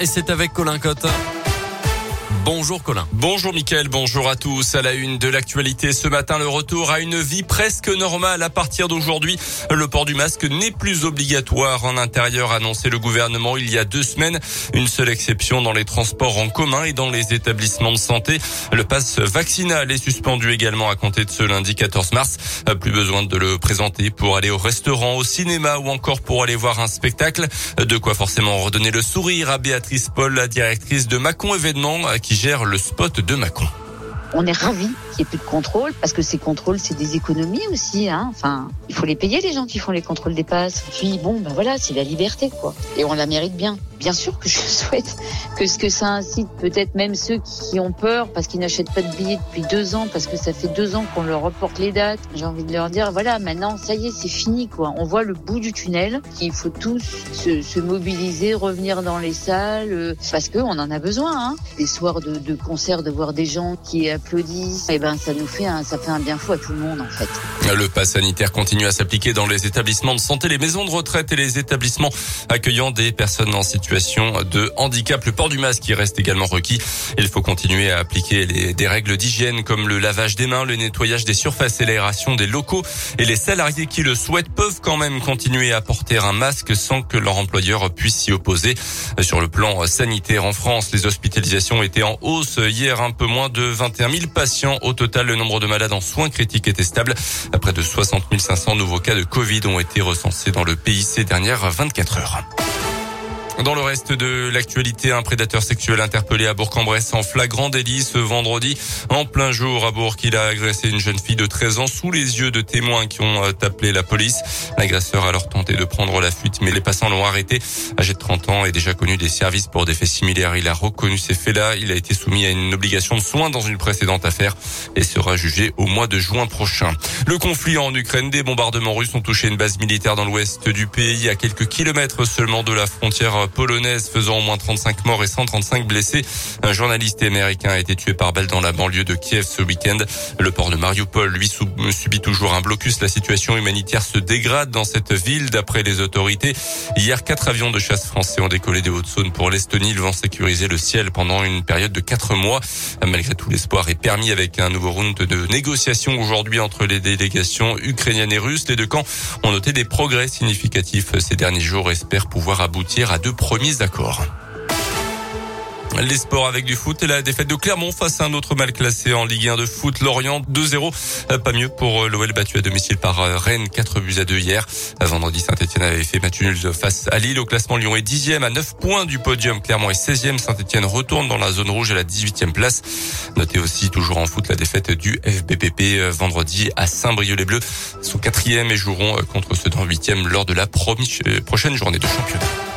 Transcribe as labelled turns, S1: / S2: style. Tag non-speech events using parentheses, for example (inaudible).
S1: et c'est avec Colin Cotte. Bonjour Colin.
S2: Bonjour Mickaël, bonjour à tous. À la une de l'actualité ce matin, le retour à une vie presque normale à partir d'aujourd'hui. Le port du masque n'est plus obligatoire en intérieur, annoncé le gouvernement il y a deux semaines. Une seule exception dans les transports en commun et dans les établissements de santé. Le pass vaccinal est suspendu également à compter de ce lundi 14 mars. Plus besoin de le présenter pour aller au restaurant, au cinéma ou encore pour aller voir un spectacle. De quoi forcément redonner le sourire à Béatrice Paul, la directrice de Macon Événements, qui gère le spot de Macron.
S3: On est ravis qu'il n'y ait plus de contrôle parce que ces contrôles, c'est des économies aussi. Hein. Enfin, il faut les payer les gens qui font les contrôles des passes. Puis bon, ben voilà, c'est la liberté quoi. Et on la mérite bien. Bien sûr que je (laughs) souhaite que ce que ça incite peut-être même ceux qui ont peur parce qu'ils n'achètent pas de billets depuis deux ans parce que ça fait deux ans qu'on leur reporte les dates. J'ai envie de leur dire voilà, maintenant ça y est, c'est fini quoi. On voit le bout du tunnel. qu'il faut tous se, se, mobiliser, revenir dans les salles euh, parce que on en a besoin. Hein. Des soirs de, de concert, de voir des gens qui applaudissent, et eh ben ça nous fait un, bien fou à tout le monde en fait.
S2: Le pass sanitaire continue à s'appliquer dans les établissements de santé, les maisons de retraite et les établissements accueillant des personnes en situation de handicap. Le port du masque qui reste également requis. Il faut continuer à appliquer les, des règles d'hygiène comme le lavage des mains, le nettoyage des surfaces et l'aération des locaux. Et les salariés qui le souhaitent peuvent quand même continuer à porter un masque sans que leur employeur puisse s'y opposer. Sur le plan sanitaire en France, les hospitalisations étaient en hausse hier, un peu moins de 21 000 patients. Au total, le nombre de malades en soins critiques était stable. Près de 60 500 nouveaux cas de Covid ont été recensés dans le pays ces dernières 24 heures. Dans le reste de l'actualité, un prédateur sexuel interpellé à Bourg-en-Bresse en flagrant délit ce vendredi. En plein jour à Bourg, il a agressé une jeune fille de 13 ans sous les yeux de témoins qui ont euh, appelé la police. L'agresseur a alors tenté de prendre la fuite, mais les passants l'ont arrêté. Âgé de 30 ans et déjà connu des services pour des faits similaires, il a reconnu ces faits-là. Il a été soumis à une obligation de soins dans une précédente affaire et sera jugé au mois de juin prochain. Le conflit en Ukraine, des bombardements russes ont touché une base militaire dans l'ouest du pays, à quelques kilomètres seulement de la frontière polonaise faisant au moins 35 morts et 135 blessés. Un journaliste américain a été tué par balle dans la banlieue de Kiev ce week-end. Le port de Mariupol, lui, subit toujours un blocus. La situation humanitaire se dégrade dans cette ville, d'après les autorités. Hier, quatre avions de chasse français ont décollé des Hauts-de-Saône pour l'Estonie. Ils vont sécuriser le ciel pendant une période de quatre mois. Malgré tout, l'espoir est permis avec un nouveau round de négociations aujourd'hui entre les délégations ukrainiennes et russes. Les deux camps ont noté des progrès significatifs ces derniers jours espèrent pouvoir aboutir à deux premiers accords. Les sports avec du foot et la défaite de Clermont face à un autre mal classé en Ligue 1 de foot, Lorient 2-0. Euh, pas mieux pour euh, l'OL battu à domicile par euh, Rennes, 4 buts à 2 hier. Vendredi, Saint-Etienne avait fait match nul face à Lille. Au classement, Lyon est 10e à 9 points du podium. Clermont est 16e. Saint-Etienne retourne dans la zone rouge à la 18e place. Notez aussi toujours en foot la défaite du FBPP vendredi à Saint-Brieuc. Les Bleus sont 4e et joueront contre ceux dans 8e lors de la prochaine journée de championnat.